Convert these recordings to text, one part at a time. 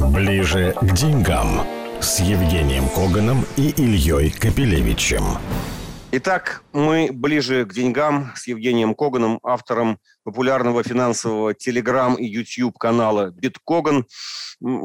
Ближе к деньгам с Евгением Коганом и Ильей Капелевичем. Итак, мы ближе к деньгам с Евгением Коганом, автором популярного финансового телеграм и YouTube канала Биткоган.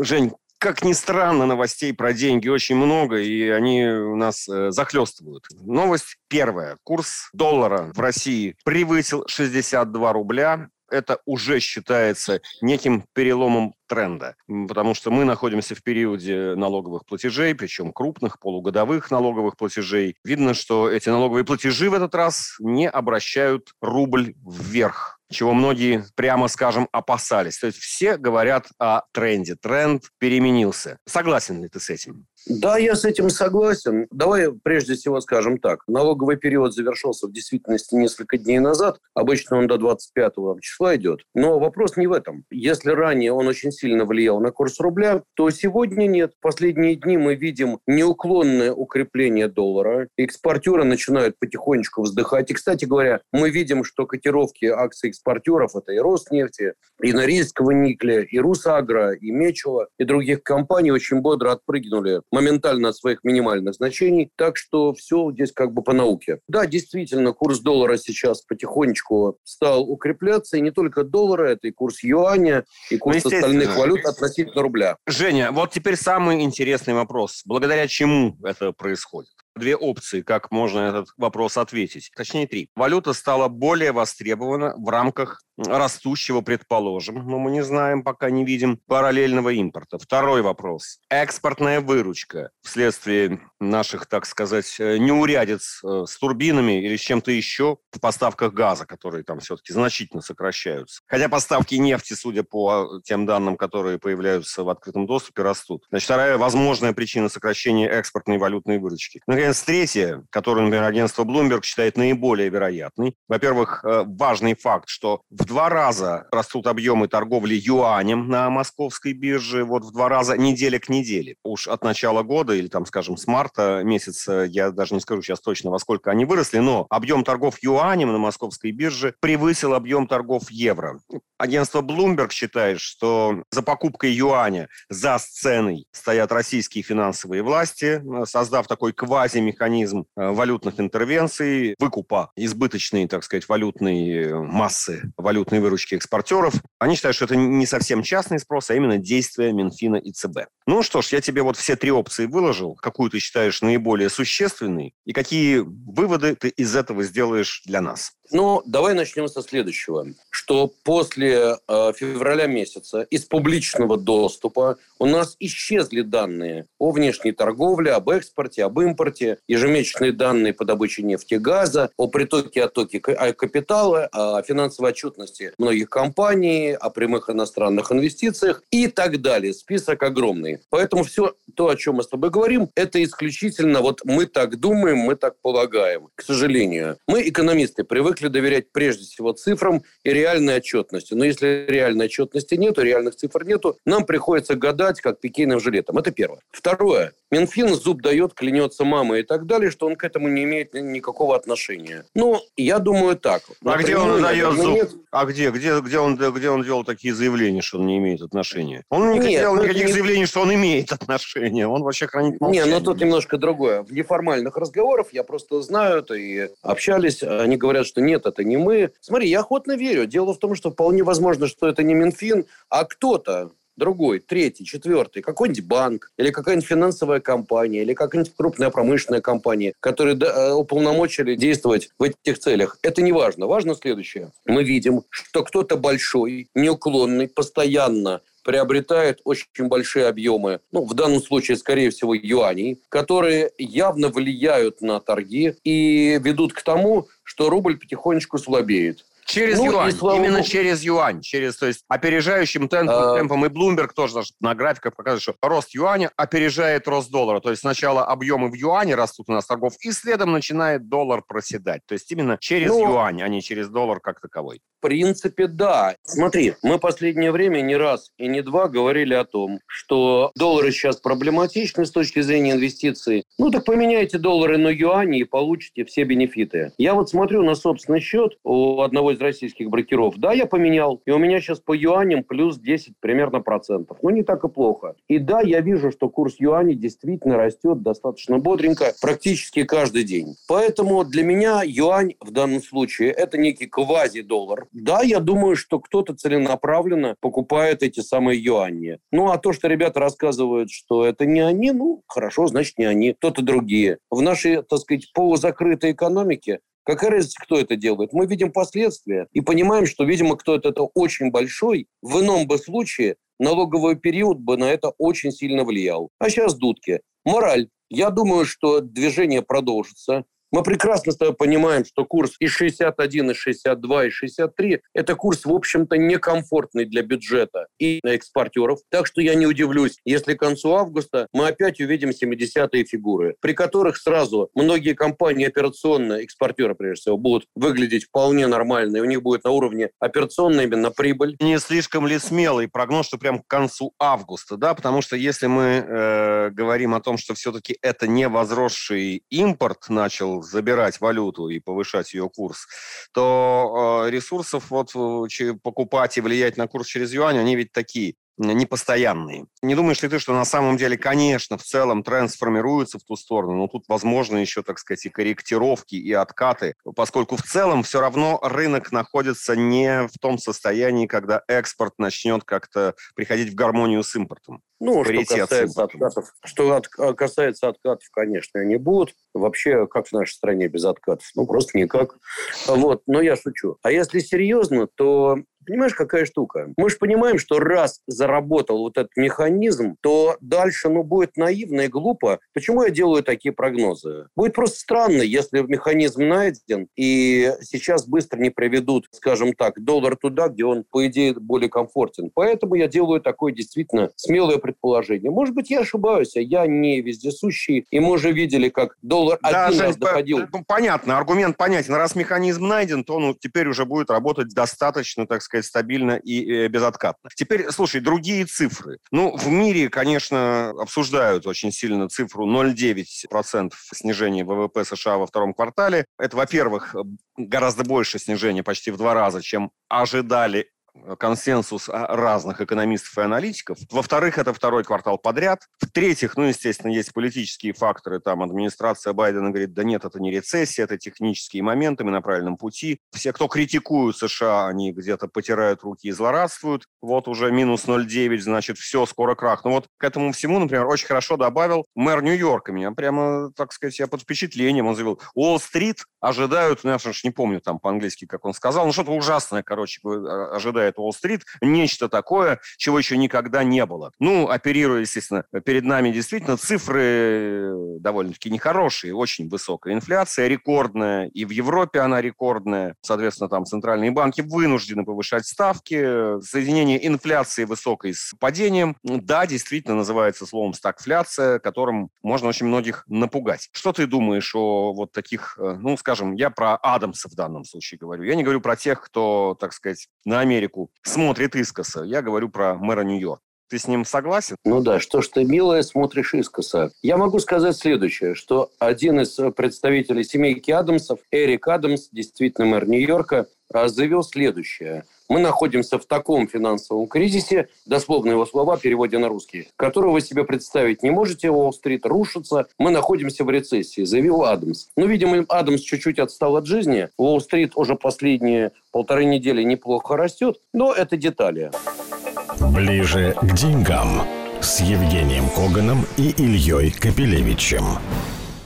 Жень, как ни странно, новостей про деньги очень много, и они у нас э, захлестывают. Новость первая. Курс доллара в России превысил 62 рубля это уже считается неким переломом тренда, потому что мы находимся в периоде налоговых платежей, причем крупных, полугодовых налоговых платежей. Видно, что эти налоговые платежи в этот раз не обращают рубль вверх чего многие, прямо скажем, опасались. То есть все говорят о тренде. Тренд переменился. Согласен ли ты с этим? Да, я с этим согласен. Давай прежде всего скажем так. Налоговый период завершился в действительности несколько дней назад. Обычно он до 25 числа идет. Но вопрос не в этом. Если ранее он очень сильно влиял на курс рубля, то сегодня нет. Последние дни мы видим неуклонное укрепление доллара. Экспортеры начинают потихонечку вздыхать. И, кстати говоря, мы видим, что котировки акций экспортеров, это и Роснефти, и Норильского никля, и Русагра, и Мечела, и других компаний очень бодро отпрыгнули моментально от своих минимальных значений. Так что все здесь как бы по науке. Да, действительно, курс доллара сейчас потихонечку стал укрепляться. И не только доллара, это и курс юаня, и курс ну, остальных валют относительно рубля. Женя, вот теперь самый интересный вопрос. Благодаря чему это происходит? две опции, как можно этот вопрос ответить. Точнее, три. Валюта стала более востребована в рамках растущего, предположим, но мы не знаем, пока не видим параллельного импорта. Второй вопрос. Экспортная выручка вследствие наших, так сказать, э, неурядиц э, с турбинами или с чем-то еще в поставках газа, которые там все-таки значительно сокращаются. Хотя поставки нефти, судя по тем данным, которые появляются в открытом доступе, растут. Значит, вторая возможная причина сокращения экспортной валютной выручки. Наконец, третья, которую, например, агентство Bloomberg считает наиболее вероятной. Во-первых, э, важный факт, что в два раза растут объемы торговли юанем на московской бирже, вот в два раза неделя к неделе. Уж от начала года или там, скажем, с марта месяца, я даже не скажу сейчас точно, во сколько они выросли, но объем торгов юанем на московской бирже превысил объем торгов евро. Агентство Bloomberg считает, что за покупкой юаня, за сценой стоят российские финансовые власти, создав такой квазимеханизм э, валютных интервенций, выкупа избыточной, так сказать, валютной массы, валютной выручки экспортеров. Они считают, что это не совсем частный спрос, а именно действия Минфина и ЦБ. Ну что ж, я тебе вот все три опции выложил. Какую ты считаешь наиболее существенной? И какие выводы ты из этого сделаешь для нас? Ну, давай начнем со следующего. Что после э, февраля месяца из публичного доступа у нас исчезли данные о внешней торговле, об экспорте, об импорте, ежемесячные данные по добыче нефти и газа, о притоке и оттоке капитала, о финансовой отчетности многих компаний, о прямых иностранных инвестициях и так далее. Список огромный. Поэтому все то, о чем мы с тобой говорим, это исключительно вот мы так думаем, мы так полагаем. К сожалению, мы, экономисты, привыкли доверять прежде всего цифрам и реальной отчетности. Но если реальной отчетности нету, реальных цифр нету, нам приходится гадать, как пекиным жилетом. Это первое. Второе. Минфин зуб дает, клянется мама и так далее, что он к этому не имеет никакого отношения. Ну, я думаю так. А где он дает зуб? Нет. А где? Где, где, он, где он делал такие заявления, что он не имеет отношения? Он не нет, делал ну, никаких не... заявлений, что он имеет отношения. Он вообще хранит молчание. Не, ну тут немножко другое. В неформальных разговорах я просто знаю это и общались. Они говорят, что нет, это не мы. Смотри, я охотно верю. Дело в том, что вполне возможно, что это не Минфин, а кто-то другой, третий, четвертый, какой-нибудь банк или какая-нибудь финансовая компания или какая-нибудь крупная промышленная компания, которые э, уполномочили действовать в этих целях. Это не важно. Важно следующее. Мы видим, что кто-то большой, неуклонный, постоянно приобретает очень большие объемы, ну, в данном случае, скорее всего, юаней, которые явно влияют на торги и ведут к тому, что рубль потихонечку слабеет. Через ну, юань, слава именно Богу. через юань, через, то есть опережающим темпом, а... темпом. И Bloomberg тоже на графиках показывает, что рост юаня опережает рост доллара. То есть сначала объемы в юане растут у нас торгов, и следом начинает доллар проседать. То есть именно через ну, юань, а не через доллар как таковой. В принципе, да. Смотри, мы последнее время не раз и не два говорили о том, что доллары сейчас проблематичны с точки зрения инвестиций. Ну так поменяйте доллары на юани и получите все бенефиты. Я вот смотрю на собственный счет у одного из российских брокеров. Да, я поменял. И у меня сейчас по юаням плюс 10 примерно процентов. Ну, не так и плохо. И да, я вижу, что курс юаней действительно растет достаточно бодренько практически каждый день. Поэтому для меня юань в данном случае это некий квази-доллар. Да, я думаю, что кто-то целенаправленно покупает эти самые юани. Ну, а то, что ребята рассказывают, что это не они, ну, хорошо, значит, не они, кто-то другие. В нашей, так сказать, полузакрытой экономике Какая разница, кто это делает? Мы видим последствия и понимаем, что, видимо, кто-то это очень большой. В ином бы случае налоговый период бы на это очень сильно влиял. А сейчас дудки. Мораль. Я думаю, что движение продолжится. Мы прекрасно с тобой понимаем, что курс и 61, и 62, и 63 – это курс, в общем-то, некомфортный для бюджета и экспортеров. Так что я не удивлюсь, если к концу августа мы опять увидим 70-е фигуры, при которых сразу многие компании операционные, экспортеры прежде всего, будут выглядеть вполне нормально, и у них будет на уровне операционной именно прибыль. Не слишком ли смелый прогноз, что прям к концу августа, да? Потому что если мы э, говорим о том, что все-таки это не возросший импорт начал забирать валюту и повышать ее курс, то э, ресурсов вот э, покупать и влиять на курс через юань, они ведь такие непостоянные. Не думаешь ли ты, что на самом деле, конечно, в целом тренд сформируется в ту сторону, но тут возможно еще, так сказать, и корректировки, и откаты, поскольку в целом все равно рынок находится не в том состоянии, когда экспорт начнет как-то приходить в гармонию с импортом. Ну, что касается, откатов, что от, а, касается откатов, конечно, они будут. Вообще, как в нашей стране без откатов? Ну, просто никак. Вот, но я шучу. А если серьезно, то Понимаешь, какая штука? Мы же понимаем, что раз заработал вот этот механизм, то дальше, ну, будет наивно и глупо. Почему я делаю такие прогнозы? Будет просто странно, если механизм найден, и сейчас быстро не приведут, скажем так, доллар туда, где он, по идее, более комфортен. Поэтому я делаю такое действительно смелое предположение. Может быть, я ошибаюсь, а я не вездесущий, и мы уже видели, как доллар да, один раз доходил. Понятно, аргумент понятен. Раз механизм найден, то он теперь уже будет работать достаточно, так сказать, стабильно и э, безоткатно. Теперь, слушай, другие цифры. Ну, в мире, конечно, обсуждают очень сильно цифру 0,9% снижения ВВП США во втором квартале. Это, во-первых, гораздо больше снижение, почти в два раза, чем ожидали консенсус разных экономистов и аналитиков. Во-вторых, это второй квартал подряд. В-третьих, ну, естественно, есть политические факторы. Там администрация Байдена говорит, да нет, это не рецессия, это технические моменты, мы на правильном пути. Все, кто критикуют США, они где-то потирают руки и злорадствуют. Вот уже минус 0,9, значит, все, скоро крах. Ну вот к этому всему, например, очень хорошо добавил мэр Нью-Йорка. Меня прямо, так сказать, я под впечатлением. Он заявил, Уолл-стрит ожидают, ну, я уж не помню там по-английски, как он сказал, ну, что-то ужасное, короче, ожидают ожидает Уолл-стрит, нечто такое, чего еще никогда не было. Ну, оперируя, естественно, перед нами действительно цифры довольно-таки нехорошие, очень высокая инфляция, рекордная, и в Европе она рекордная. Соответственно, там центральные банки вынуждены повышать ставки. Соединение инфляции высокой с падением, да, действительно называется словом стагфляция, которым можно очень многих напугать. Что ты думаешь о вот таких, э, ну, скажем, я про Адамса в данном случае говорю. Я не говорю про тех, кто, так сказать, на Америку Америку смотрит искоса. Я говорю про мэра Нью-Йорка. Ты с ним согласен? Ну да, что ж ты, милая, смотришь искоса. Я могу сказать следующее, что один из представителей семейки Адамсов, Эрик Адамс, действительно мэр Нью-Йорка, заявил следующее. Мы находимся в таком финансовом кризисе, дословно его слова, переводя на русский, которого вы себе представить не можете, Уолл-стрит рушится, мы находимся в рецессии, заявил Адамс. Ну, видимо, Адамс чуть-чуть отстал от жизни, Уолл-стрит уже последние полторы недели неплохо растет, но это детали. Ближе к деньгам с Евгением Коганом и Ильей Капелевичем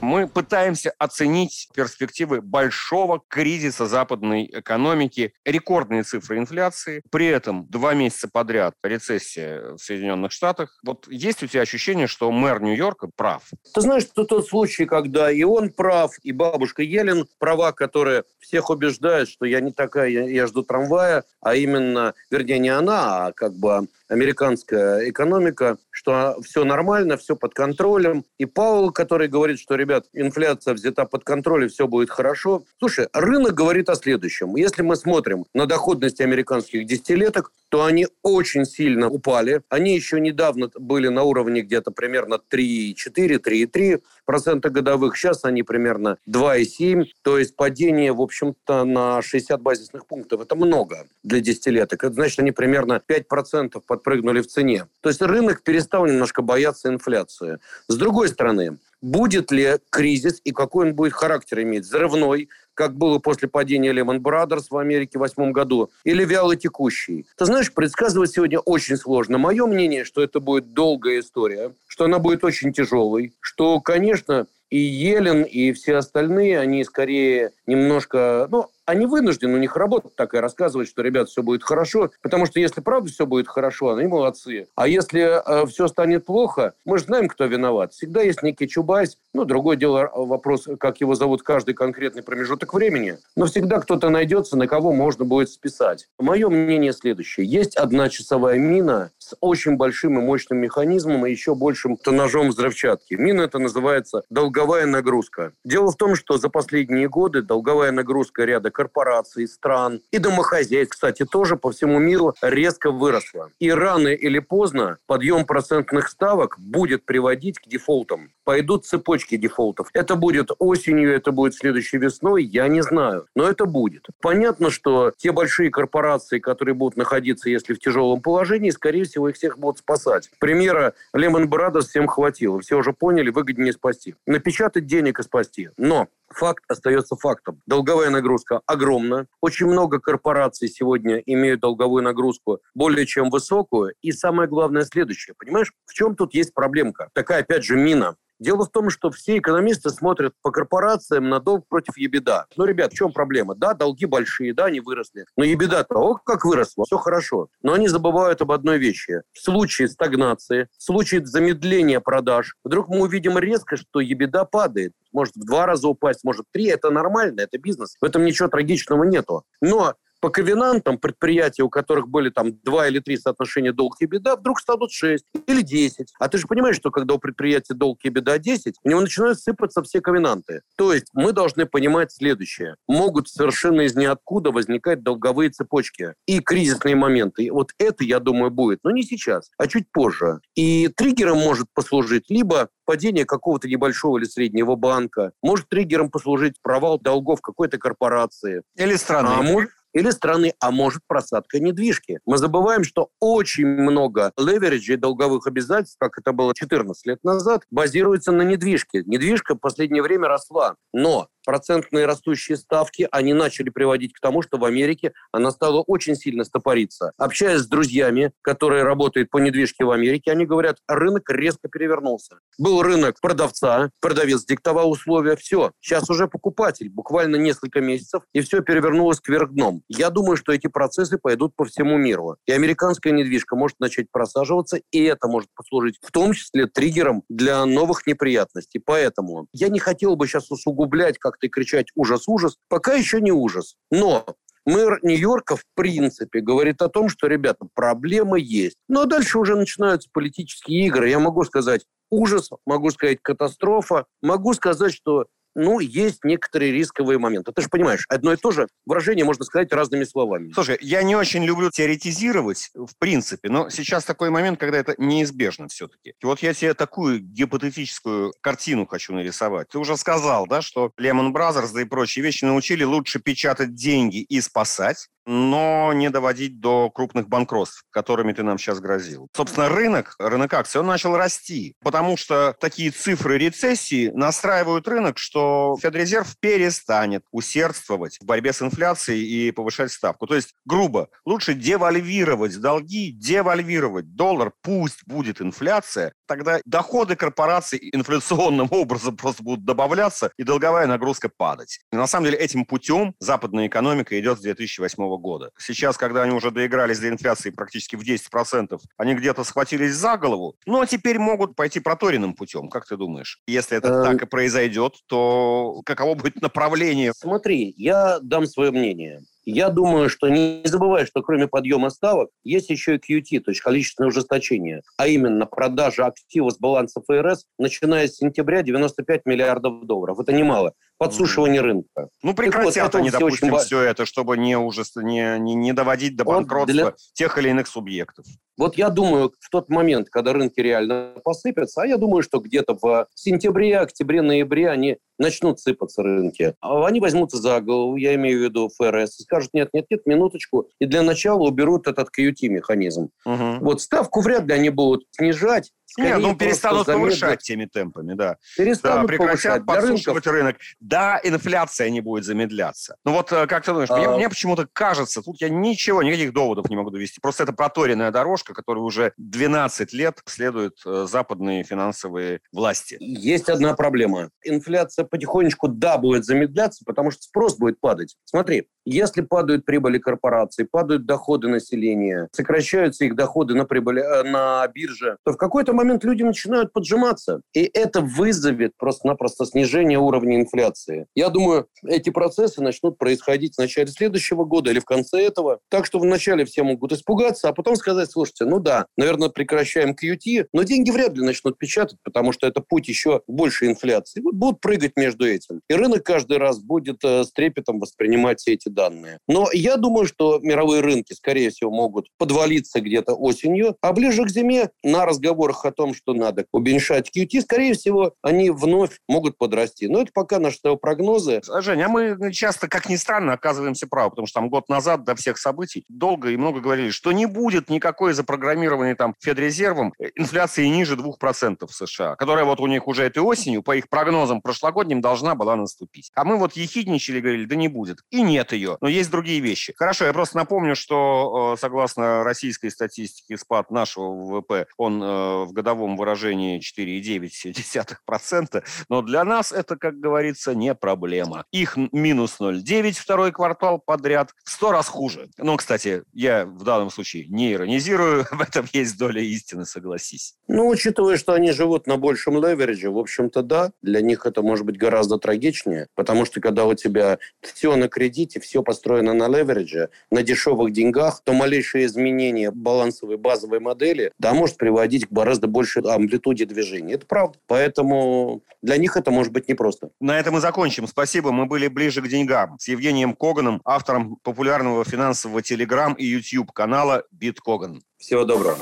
мы пытаемся оценить перспективы большого кризиса западной экономики, рекордные цифры инфляции, при этом два месяца подряд рецессия в Соединенных Штатах. Вот есть у тебя ощущение, что мэр Нью-Йорка прав? Ты знаешь, это тот случай, когда и он прав, и бабушка Елен права, которая всех убеждает, что я не такая, я, я жду трамвая, а именно, вернее, не она, а как бы американская экономика, что все нормально, все под контролем. И Паул, который говорит, что, ребят, инфляция взята под контроль, и все будет хорошо. Слушай, рынок говорит о следующем. Если мы смотрим на доходность американских десятилеток, то они очень сильно упали. Они еще недавно были на уровне где-то примерно 3,4, 3,3% годовых. Сейчас они примерно 2,7. То есть падение, в общем-то, на 60 базисных пунктов. Это много для десятилеток. Это значит, они примерно 5% подпрыгнули в цене. То есть рынок перестал немножко бояться инфляции. С другой стороны, будет ли кризис и какой он будет характер иметь? Взрывной, как было после падения Lehman Brothers в Америке в восьмом году, или вяло текущий. Ты знаешь, предсказывать сегодня очень сложно. Мое мнение, что это будет долгая история, что она будет очень тяжелой, что, конечно, и Елен, и все остальные, они скорее немножко, ну, они вынуждены, у них работа такая, рассказывать, что, ребят, все будет хорошо, потому что если правда все будет хорошо, они молодцы. А если э, все станет плохо, мы же знаем, кто виноват. Всегда есть некий Чубайс, ну, другое дело, э, вопрос, как его зовут каждый конкретный промежуток времени, но всегда кто-то найдется, на кого можно будет списать. Мое мнение следующее. Есть одна часовая мина с очень большим и мощным механизмом и еще большим тоннажом взрывчатки. Мина это называется долговая нагрузка. Дело в том, что за последние годы долговая нагрузка ряда корпораций, стран и домохозяйств, кстати, тоже по всему миру резко выросла. И рано или поздно подъем процентных ставок будет приводить к дефолтам. Пойдут цепочки дефолтов. Это будет осенью, это будет следующей весной, я не знаю. Но это будет. Понятно, что те большие корпорации, которые будут находиться, если в тяжелом положении, скорее всего, их всех будут спасать. Примера Lehman Brothers всем хватило. Все уже поняли, выгоднее спасти. Напечатать денег и спасти. Но факт остается фактом. Долговая нагрузка огромна. Очень много корпораций сегодня имеют долговую нагрузку более чем высокую. И самое главное следующее. Понимаешь, в чем тут есть проблемка? Такая, опять же, мина. Дело в том, что все экономисты смотрят по корпорациям на долг против ебеда. Ну, ребят, в чем проблема? Да, долги большие, да, они выросли. Но ебеда-то, о, как выросло, все хорошо. Но они забывают об одной вещи. В случае стагнации, в случае замедления продаж, вдруг мы увидим резко, что ебеда падает. Может в два раза упасть, может в три. Это нормально, это бизнес. В этом ничего трагичного нету. Но по ковенантам предприятия, у которых были там два или три соотношения долг и беда, вдруг станут 6 или 10. А ты же понимаешь, что когда у предприятия долг и беда 10, у него начинают сыпаться все ковенанты. То есть мы должны понимать следующее. Могут совершенно из ниоткуда возникать долговые цепочки и кризисные моменты. И вот это, я думаю, будет. Но не сейчас, а чуть позже. И триггером может послужить либо падение какого-то небольшого или среднего банка, может триггером послужить провал долгов какой-то корпорации. Или страны. А может, или страны, а может просадка недвижки. Мы забываем, что очень много левериджей долговых обязательств, как это было 14 лет назад, базируется на недвижке. Недвижка в последнее время росла. Но процентные растущие ставки, они начали приводить к тому, что в Америке она стала очень сильно стопориться. Общаясь с друзьями, которые работают по недвижке в Америке, они говорят, рынок резко перевернулся. Был рынок продавца, продавец диктовал условия, все. Сейчас уже покупатель, буквально несколько месяцев, и все перевернулось кверх дном. Я думаю, что эти процессы пойдут по всему миру. И американская недвижка может начать просаживаться, и это может послужить в том числе триггером для новых неприятностей. Поэтому я не хотел бы сейчас усугублять как и кричать «ужас-ужас», пока еще не ужас. Но мэр Нью-Йорка, в принципе, говорит о том, что, ребята, проблемы есть. Но дальше уже начинаются политические игры. Я могу сказать ужас, могу сказать катастрофа, могу сказать, что ну, есть некоторые рисковые моменты. Ты же понимаешь, одно и то же выражение можно сказать разными словами. Слушай, я не очень люблю теоретизировать, в принципе, но сейчас такой момент, когда это неизбежно все-таки. Вот я тебе такую гипотетическую картину хочу нарисовать. Ты уже сказал, да, что Lehman Brothers, да и прочие вещи научили лучше печатать деньги и спасать, но не доводить до крупных банкротств, которыми ты нам сейчас грозил. Собственно, рынок, рынок акций, он начал расти, потому что такие цифры рецессии настраивают рынок, что Федрезерв перестанет усердствовать в борьбе с инфляцией и повышать ставку. То есть, грубо, лучше девальвировать долги, девальвировать доллар, пусть будет инфляция, тогда доходы корпораций инфляционным образом просто будут добавляться, и долговая нагрузка падать. И на самом деле этим путем западная экономика идет с 2008 года. Сейчас, когда они уже доигрались до инфляции практически в 10%, они где-то схватились за голову, ну а теперь могут пойти проторенным путем. Как ты думаешь? Если это эм... так и произойдет, то каково будет направление? Смотри, я дам свое мнение. Я думаю, что не забывай, что кроме подъема ставок есть еще и QT, то есть количественное ужесточение, а именно продажа активов с баланса ФРС, начиная с сентября 95 миллиардов долларов. Это немало. подсушивания рынка. Ну, прекратят вот, они, допустим, очень... все это, чтобы не, ужас... не, не, не доводить до банкротства вот для... тех или иных субъектов. Вот я думаю, в тот момент, когда рынки реально посыпятся, а я думаю, что где-то в сентябре, октябре, ноябре они начнут сыпаться рынки. А они возьмутся за голову, я имею в виду ФРС, и скажут, нет, нет, нет, минуточку, и для начала уберут этот QT-механизм. Угу. Вот ставку вряд ли они будут снижать, Скорее, Нет, ну перестанут повышать теми темпами, да. Перестанут да, прекратят подсушивать рынок. Да, инфляция не будет замедляться. Ну вот э, как ты думаешь, а... мне, мне почему-то кажется, тут я ничего, никаких доводов не могу довести. Просто это проторенная дорожка, которую уже 12 лет следуют э, западные финансовые власти. Есть одна проблема. Инфляция потихонечку, да, будет замедляться, потому что спрос будет падать. Смотри, если падают прибыли корпораций, падают доходы населения, сокращаются их доходы на, прибыли, э, на бирже, то в какой-то момент люди начинают поджиматься. И это вызовет просто-напросто снижение уровня инфляции. Я думаю, эти процессы начнут происходить в начале следующего года или в конце этого. Так что вначале все могут испугаться, а потом сказать, слушайте, ну да, наверное, прекращаем QT, но деньги вряд ли начнут печатать, потому что это путь еще больше инфляции. Будут прыгать между этим. И рынок каждый раз будет э, с трепетом воспринимать все эти данные. Но я думаю, что мировые рынки, скорее всего, могут подвалиться где-то осенью, а ближе к зиме на разговорах о том, что надо уменьшать QT, скорее всего, они вновь могут подрасти. Но это пока наши прогнозы. Женя, а мы часто, как ни странно, оказываемся правы, потому что там год назад до всех событий долго и много говорили, что не будет никакой запрограммированной там Федрезервом инфляции ниже 2% в США, которая вот у них уже этой осенью, по их прогнозам прошлогодним, должна была наступить. А мы вот ехидничали, говорили, да не будет. И нет ее. Но есть другие вещи. Хорошо, я просто напомню, что э, согласно российской статистике спад нашего ВВП, он э, в годовом выражении 4,9%, но для нас это, как говорится, не проблема. Их минус 0,9 второй квартал подряд, в 100 раз хуже. Ну, кстати, я в данном случае не иронизирую, в этом есть доля истины, согласись. Ну, учитывая, что они живут на большем леверидже, в общем-то, да, для них это может быть гораздо трагичнее, потому что когда у тебя все на кредите, все построено на леверидже, на дешевых деньгах, то малейшее изменение балансовой базовой модели, да, может приводить к гораздо большей амплитуде движения. Это правда. Поэтому для них это может быть непросто. На этом мы закончим. Спасибо. Мы были ближе к деньгам. С Евгением Коганом, автором популярного финансового телеграм и YouTube канала Биткоган. Всего доброго.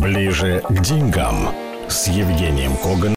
Ближе к деньгам с Евгением Коганом.